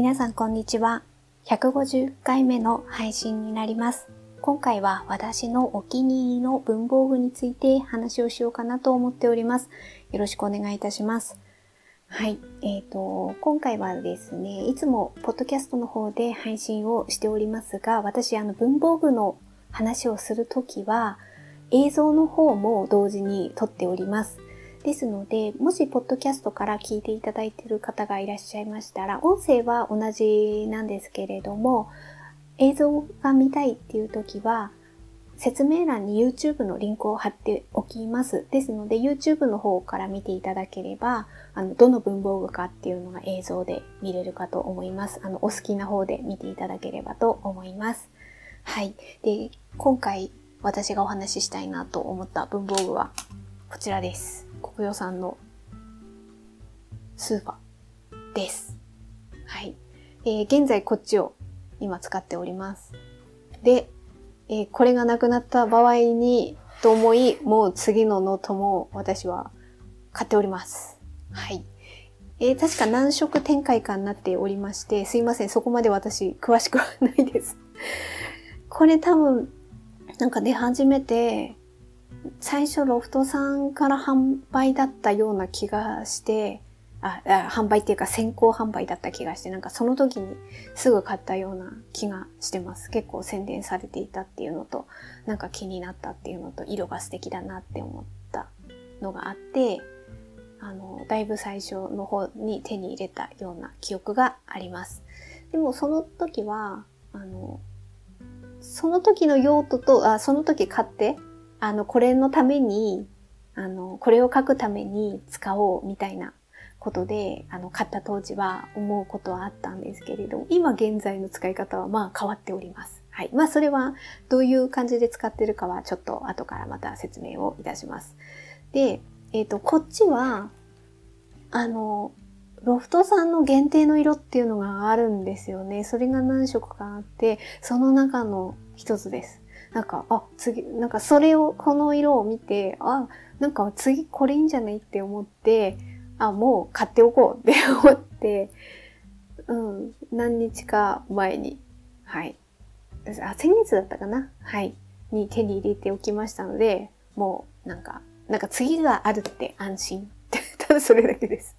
皆さんこんにちは。150回目の配信になります。今回は私のお気に入りの文房具について話をしようかなと思っております。よろしくお願いいたします。はい。えっ、ー、と、今回はですね、いつもポッドキャストの方で配信をしておりますが、私、あの、文房具の話をするときは、映像の方も同時に撮っております。ですので、もしポッドキャストから聞いていただいている方がいらっしゃいましたら、音声は同じなんですけれども、映像が見たいっていう時は、説明欄に YouTube のリンクを貼っておきます。ですので、YouTube の方から見ていただければ、あの、どの文房具かっていうのが映像で見れるかと思います。あの、お好きな方で見ていただければと思います。はい。で、今回私がお話ししたいなと思った文房具はこちらです。国用さんのスーパーです。はい。えー、現在こっちを今使っております。で、えー、これがなくなった場合にと思い、もう次のノートも私は買っております。はい。えー、確か何色展開かになっておりまして、すいません、そこまで私詳しくはないです。これ多分、なんか出始めて、最初ロフトさんから販売だったような気がして、ああ販売っていうか先行販売だった気がして、なんかその時にすぐ買ったような気がしてます。結構宣伝されていたっていうのと、なんか気になったっていうのと、色が素敵だなって思ったのがあって、あの、だいぶ最初の方に手に入れたような記憶があります。でもその時は、あの、その時の用途と、あその時買って、あの、これのために、あの、これを書くために使おうみたいなことで、あの、買った当時は思うことはあったんですけれども、今現在の使い方はまあ変わっております。はい。まあそれはどういう感じで使ってるかはちょっと後からまた説明をいたします。で、えっ、ー、と、こっちは、あの、ロフトさんの限定の色っていうのがあるんですよね。それが何色かあって、その中の一つです。なんか、あ、次、なんかそれを、この色を見て、あ、なんか次これいいんじゃないって思って、あ、もう買っておこうって 思って、うん、何日か前に、はい。あ、先月だったかな？はい。に手に入れておきましたので、もうなんか、なんか次があるって安心。ただそれだけです。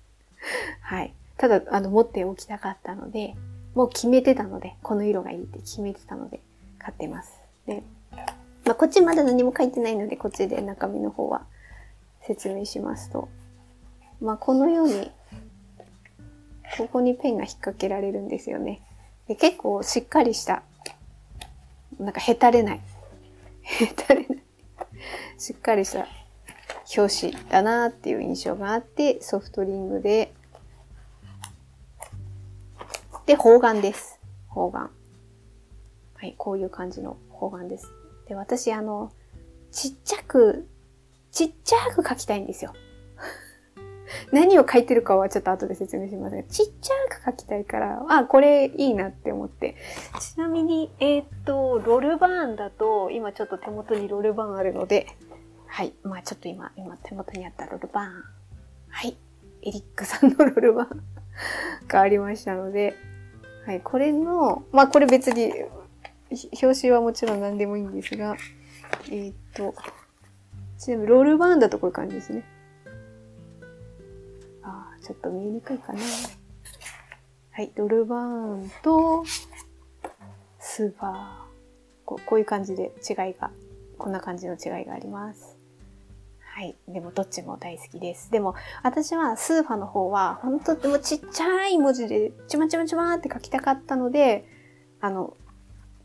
はい。ただ、あの、持っておきたかったので、もう決めてたので、この色がいいって決めてたので、買ってます。で、まあ、こっちまだ何も書いてないので、こっちで中身の方は説明しますと。まあ、このように、ここにペンが引っ掛けられるんですよね。で結構しっかりした、なんかへたれない。へたれない。しっかりした表紙だなっていう印象があって、ソフトリングで、で、方眼です。方眼。はい、こういう感じの方眼です。で、私、あの、ちっちゃく、ちっちゃく書きたいんですよ。何を書いてるかはちょっと後で説明しますが、ちっちゃく書きたいから、あ、これいいなって思って。ちなみに、えー、っと、ロルバーンだと、今ちょっと手元にロルバーンあるので、はい。まあちょっと今、今手元にあったロルバーン。はい。エリックさんのロールバーン がありましたので、はい。これの、まあこれ別に表紙はもちろん何でもいいんですが、えー、っと、ちなみにロールバーンだとこういう感じですね。ああ、ちょっと見えにくいかな。はい、ロールバーンと、スーパー。こうこういう感じで違いが、こんな感じの違いがあります。はい。でもどっちも大好きです。でも私はスーファの方は本当でもちっちゃい文字でちまちまちまって書きたかったので、あの、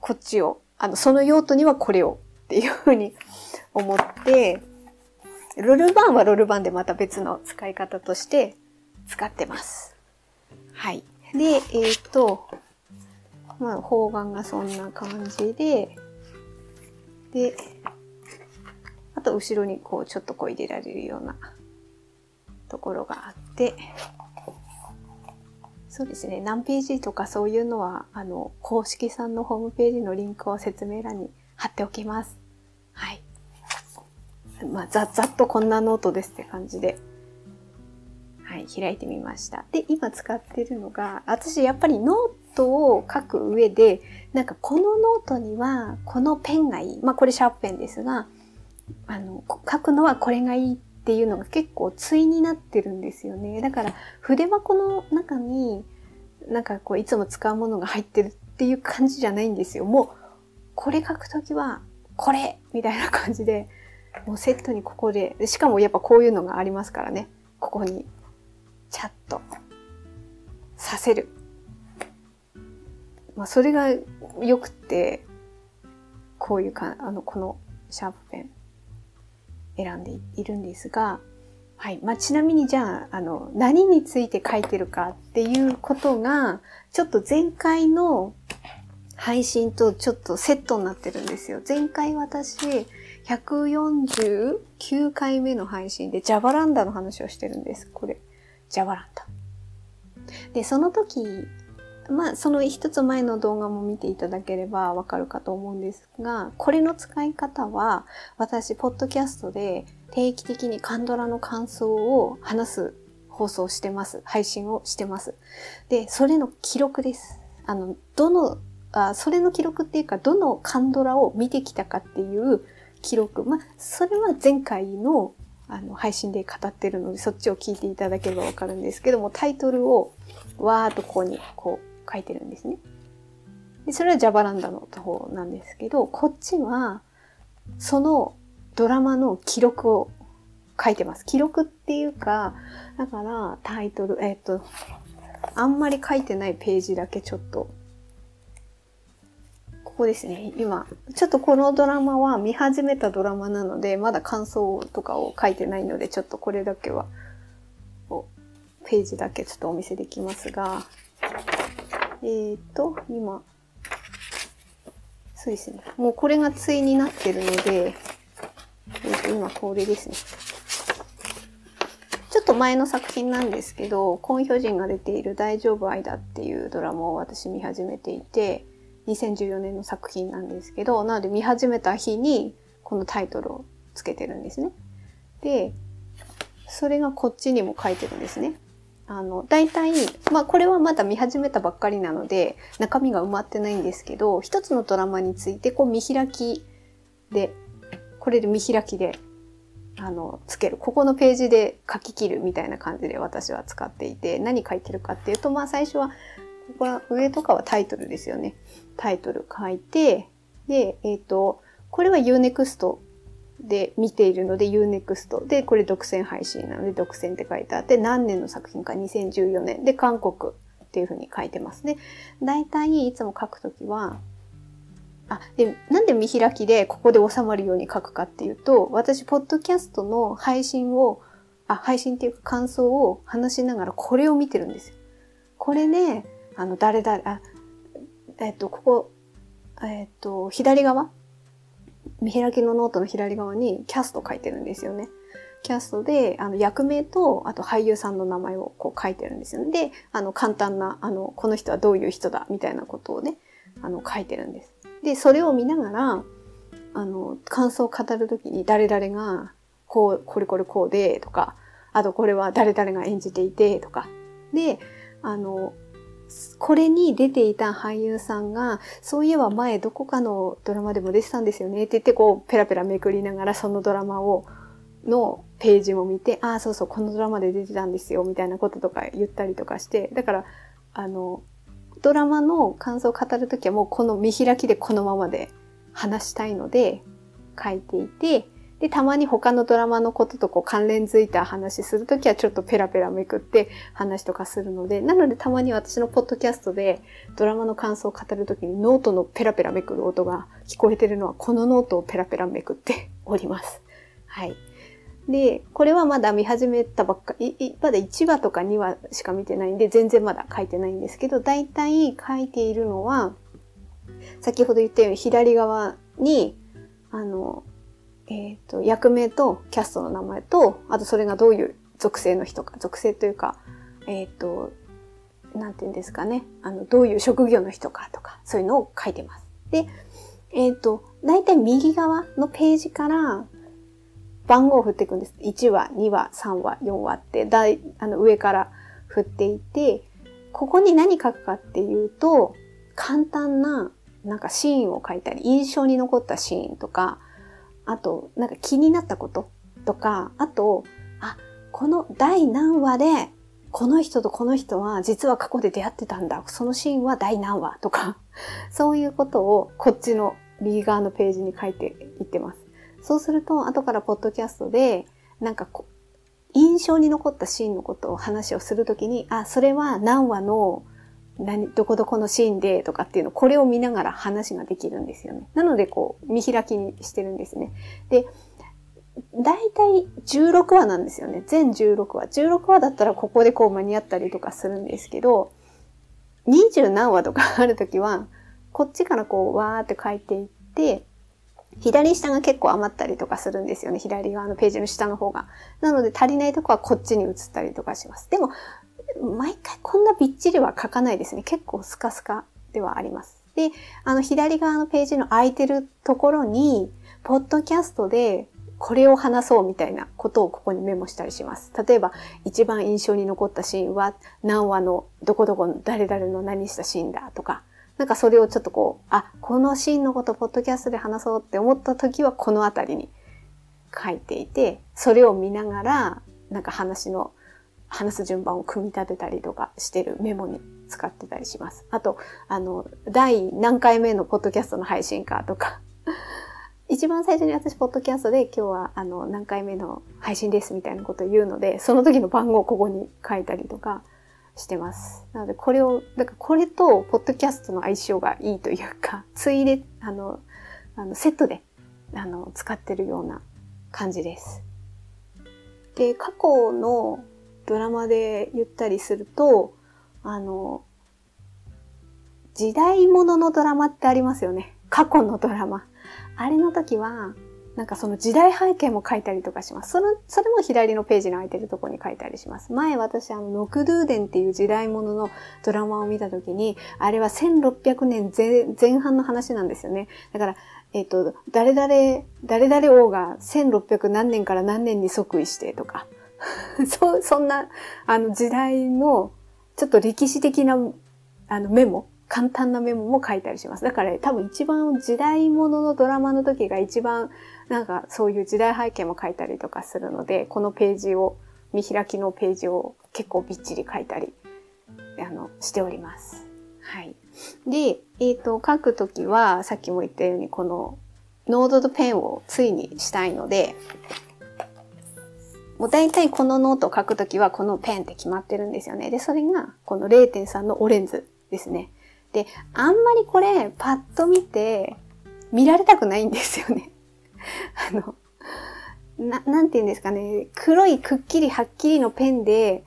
こっちを、あの、その用途にはこれをっていうふうに思って、ロルバンはロルバンでまた別の使い方として使ってます。はい。で、えっ、ー、と、まあ、方眼がそんな感じで、で、あと後ろにこうちょっとこう入れられるようなところがあって、そうですね。何ページとかそういうのは、あの、公式さんのホームページのリンクを説明欄に貼っておきます。はい。まあ、ざ、ざっとこんなノートですって感じで。はい。、開いてみました。で、今使ってるのが、私やっぱりノートを書く上で、なんかこのノートにはこのペンがいい。まあこれシャープペンですが、あの、書くのはこれがいいっていうのが結構対になってるんですよね。だから筆箱の中になんかこういつも使うものが入ってるっていう感じじゃないんですよ。もうこれ書くときはこれみたいな感じで、もうセットにここで、しかもやっぱこういうのがありますからね。ここにチャットさせる。まあそれが良くて、こういうか、あの、このシャープペン選んでいるんですが、はい。まあ、ちなみにじゃあ、あの、何について書いてるかっていうことが、ちょっと前回の配信とちょっとセットになってるんですよ。前回私、149回目の配信でジャバランダの話をしてるんです。これ。ジャバランダ。で、その時、まあ、その一つ前の動画も見ていただければわかるかと思うんですが、これの使い方は、私、ポッドキャストで定期的にカンドラの感想を話す放送してます。配信をしてます。で、それの記録です。あの、どの、あそれの記録っていうか、どのカンドラを見てきたかっていう記録。まあ、それは前回のあの配信で語ってるので、そっちを聞いていただければわかるんですけども、タイトルをわーっとここにこう書いてるんですね。で、それはジャバランダの方なんですけど、こっちは、そのドラマの記録を書いてます。記録っていうか、だからタイトル、えっ、と、あんまり書いてないページだけちょっと、ここですね。今、ちょっとこのドラマは見始めたドラマなので、まだ感想とかを書いてないので、ちょっとこれだけは、ページだけちょっとお見せできますが、えっ、ー、と、今、そうですね。もうこれが対になってるので、えー、と今これですね。ちょっと前の作品なんですけど、コンヒョジンが出ている大丈夫愛だっていうドラマを私見始めていて、2014年の作品なんですけど、なので見始めた日にこのタイトルをつけてるんですね。で、それがこっちにも書いてるんですね。あの、大体、まあこれはまだ見始めたばっかりなので、中身が埋まってないんですけど、一つのドラマについてこう見開きでこれで見開きで、あの、つける。ここのページで書き切るみたいな感じで私は使っていて、何書いてるかっていうと、まあ最初は、ここは上とかはタイトルですよね。タイトル書いて、で、えっ、ー、と、これは Unext で見ているので Unext で、これ独占配信なので独占って書いてあって、何年の作品か2014年で韓国っていうふうに書いてますね。大体いつも書くときは、あ、で、なんで見開きでここで収まるように書くかっていうと、私、ポッドキャストの配信を、あ、配信っていうか感想を話しながらこれを見てるんですよ。これね、あの、誰々、あ、えっと、ここ、えっと、左側見開きのノートの左側にキャスト書いてるんですよね。キャストで、あの、役名と、あと俳優さんの名前をこう書いてるんですよね。で、あの、簡単な、あの、この人はどういう人だ、みたいなことをね、あの、書いてるんです。で、それを見ながら、あの、感想を語るときに誰々が、こう、これこれこうで、とか、あとこれは誰々が演じていて、とか。で、あの、これに出ていた俳優さんが、そういえば前どこかのドラマでも出てたんですよねって言って、こう、ペラペラめくりながらそのドラマを、のページを見て、ああ、そうそう、このドラマで出てたんですよ、みたいなこととか言ったりとかして、だから、あの、ドラマの感想を語るときはもうこの見開きでこのままで話したいので書いていて、で、たまに他のドラマのこととこう関連づいた話するときはちょっとペラペラめくって話とかするので、なのでたまに私のポッドキャストでドラマの感想を語るときにノートのペラペラめくる音が聞こえてるのはこのノートをペラペラめくって おります。はい。で、これはまだ見始めたばっかり、まだ1話とか2話しか見てないんで、全然まだ書いてないんですけど、大体書いているのは、先ほど言ったように左側に、あの、えっ、ー、と、役名とキャストの名前と、あとそれがどういう属性の人か、属性というか、えっ、ー、と、なんて言うんですかね、あの、どういう職業の人かとか、そういうのを書いてます。で、えっ、ー、と、大体右側のページから、番号を振っていくんです。1話、2話、3話、4話ってだいあの上から振っていて、ここに何書くかっていうと、簡単ななんかシーンを書いたり、印象に残ったシーンとか、あと、なんか気になったこととか、あと、あ、この第何話で、この人とこの人は実は過去で出会ってたんだ。そのシーンは第何話とか、そういうことをこっちの右側のページに書いていってます。そうすると、後からポッドキャストで、なんかこう印象に残ったシーンのことを話をするときに、あ、それは何話の何、どこどこのシーンでとかっていうの、これを見ながら話ができるんですよね。なので、こう、見開きにしてるんですね。で、だいたい16話なんですよね。全16話。16話だったらここでこう間に合ったりとかするんですけど、20何話とかあるときは、こっちからこう、わーって書いていって、左下が結構余ったりとかするんですよね。左側のページの下の方が。なので足りないとこはこっちに移ったりとかします。でも、毎回こんなびっちりは書かないですね。結構スカスカではあります。で、あの左側のページの空いてるところに、ポッドキャストでこれを話そうみたいなことをここにメモしたりします。例えば、一番印象に残ったシーンは何話のどこどこの誰々の何したシーンだとか、なんかそれをちょっとこう、あ、このシーンのことポッドキャストで話そうって思った時はこのあたりに書いていて、それを見ながら、なんか話の話す順番を組み立てたりとかしてるメモに使ってたりします。あと、あの、第何回目のポッドキャストの配信かとか、一番最初に私、ポッドキャストで今日はあの何回目の配信ですみたいなことを言うので、その時の番号をここに書いたりとかしてます。なので、これを、だからこれとポッドキャストの相性がいいというか、ついで、あの、あのセットであの使ってるような感じです。で、過去のドラマで言ったりすると、あの、時代物のドラマってありますよね。過去のドラマ。あれの時は、なんかその時代背景も書いたりとかします。その、それも左のページの空いてるとこに書いたりします。前私あの、ノクドゥーデンっていう時代物のドラマを見た時に、あれは1600年前半の話なんですよね。だから、えっ、ー、と、誰々、誰々王が1600何年から何年に即位してとか、そ、そんな、あの時代の、ちょっと歴史的な、あのメモ、簡単なメモも書いたりします。だから、ね、多分一番時代物のドラマの時が一番、なんかそういう時代背景も書いたりとかするので、このページを、見開きのページを結構びっちり書いたり、あの、しております。はい。で、えっ、ー、と、書くときは、さっきも言ったように、この、ノートとペンを対にしたいので、もう大体このノートを書くときはこのペンって決まってるんですよね。で、それがこの0.3のオレンズですね。で、あんまりこれパッと見て見られたくないんですよね。あの、な、なんて言うんですかね。黒いくっきりはっきりのペンで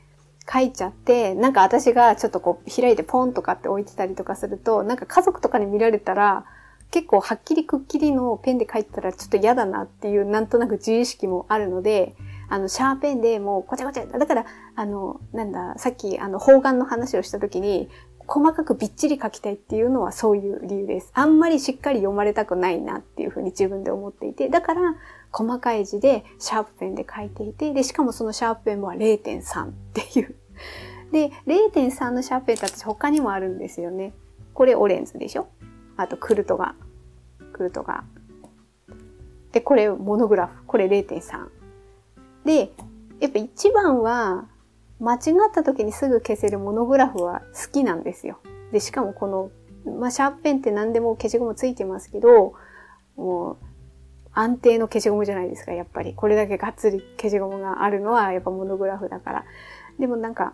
書いちゃって、なんか私がちょっとこう開いてポンとかって置いてたりとかすると、なんか家族とかに見られたら、結構はっきりくっきりのペンで書いてたらちょっと嫌だなっていうなんとなく自意識もあるので、あの、シャーペンでもうこちゃこちゃ、だから、あの、なんだ、さっき、あの、方眼の話をしたときに、細かくびっちり書きたいっていうのはそういう理由です。あんまりしっかり読まれたくないなっていうふうに自分で思っていて、だから細かい字でシャープペンで書いていて、で、しかもそのシャープペンは0.3っていう。で、0.3のシャープペンって私他にもあるんですよね。これオレンズでしょ？あとクルトが。クルトが。で、これモノグラフ。これ0.3。で、やっぱ一番は、間違った時にすぐ消せるモノグラフは好きなんですよ。で、しかもこの、まあ、シャープペンって何でも消しゴムついてますけど、もう、安定の消しゴムじゃないですか、やっぱり。これだけがっつり消しゴムがあるのはやっぱモノグラフだから。でもなんか、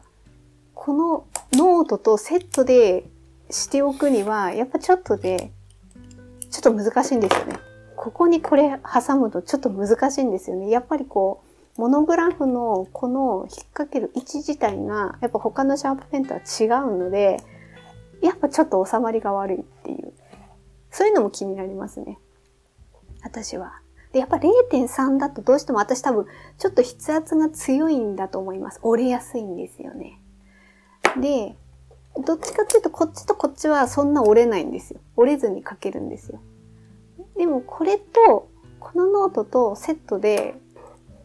このノートとセットでしておくには、やっぱちょっとで、ちょっと難しいんですよね。ここにこれ挟むとちょっと難しいんですよね。やっぱりこう、モノグラフのこの引っ掛ける位置自体がやっぱ他のシャープペンとは違うので、やっぱちょっと収まりが悪いっていう。そういうのも気になりますね。私は。で、やっぱ0.3だとどうしても私多分ちょっと筆圧が強いんだと思います。折れやすいんですよね。で、どっちかっていうとこっちとこっちはそんな折れないんですよ。折れずに書けるんですよ。でもこれと、このノートとセットで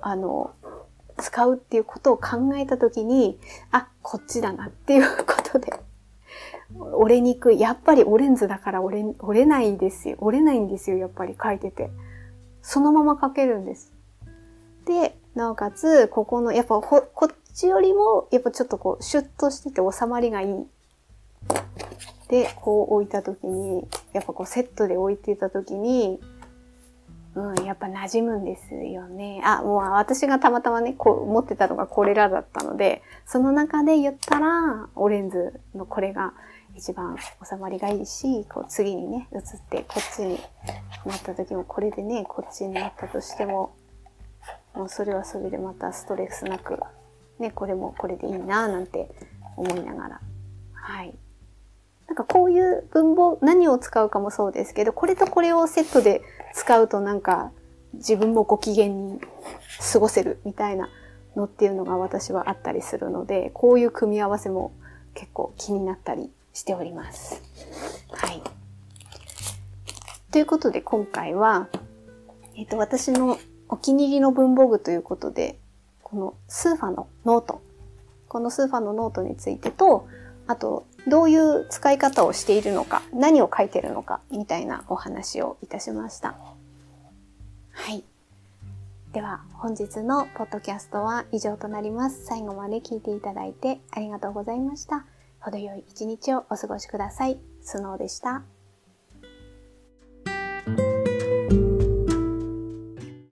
あの、使うっていうことを考えたときに、あ、こっちだなっていうことで、折れにくい。やっぱりオレンズだから折れ、折れないですよ。折れないんですよ、やっぱり書いてて。そのまま書けるんです。で、なおかつ、ここの、やっぱこっちよりも、やっぱちょっとこう、シュッとしてて収まりがいい。で、こう置いたときに、やっぱこうセットで置いてたときに、うん、やっぱ馴染むんですよね。あ、もう私がたまたまね、こう持ってたのがこれらだったので、その中で言ったら、オレンズのこれが一番収まりがいいし、こう次にね、移ってこっちになった時もこれでね、こっちになったとしても、もうそれはそれでまたストレスなく、ね、これもこれでいいなぁなんて思いながら、はい。なんかこういう文法、何を使うかもそうですけど、これとこれをセットで使うとなんか自分もご機嫌に過ごせるみたいなのっていうのが私はあったりするので、こういう組み合わせも結構気になったりしております。はい。ということで今回は、えっ、と、私のお気に入りの文房具ということで、このスーファのノート、このスーファのノートについてと、あと、どういう使い方をしているのか、何を書いてるのか、みたいなお話をいたしました。はい。では、本日のポッドキャストは以上となります。最後まで聞いていただいてありがとうございました。程よい一日をお過ごしください。スノーでした。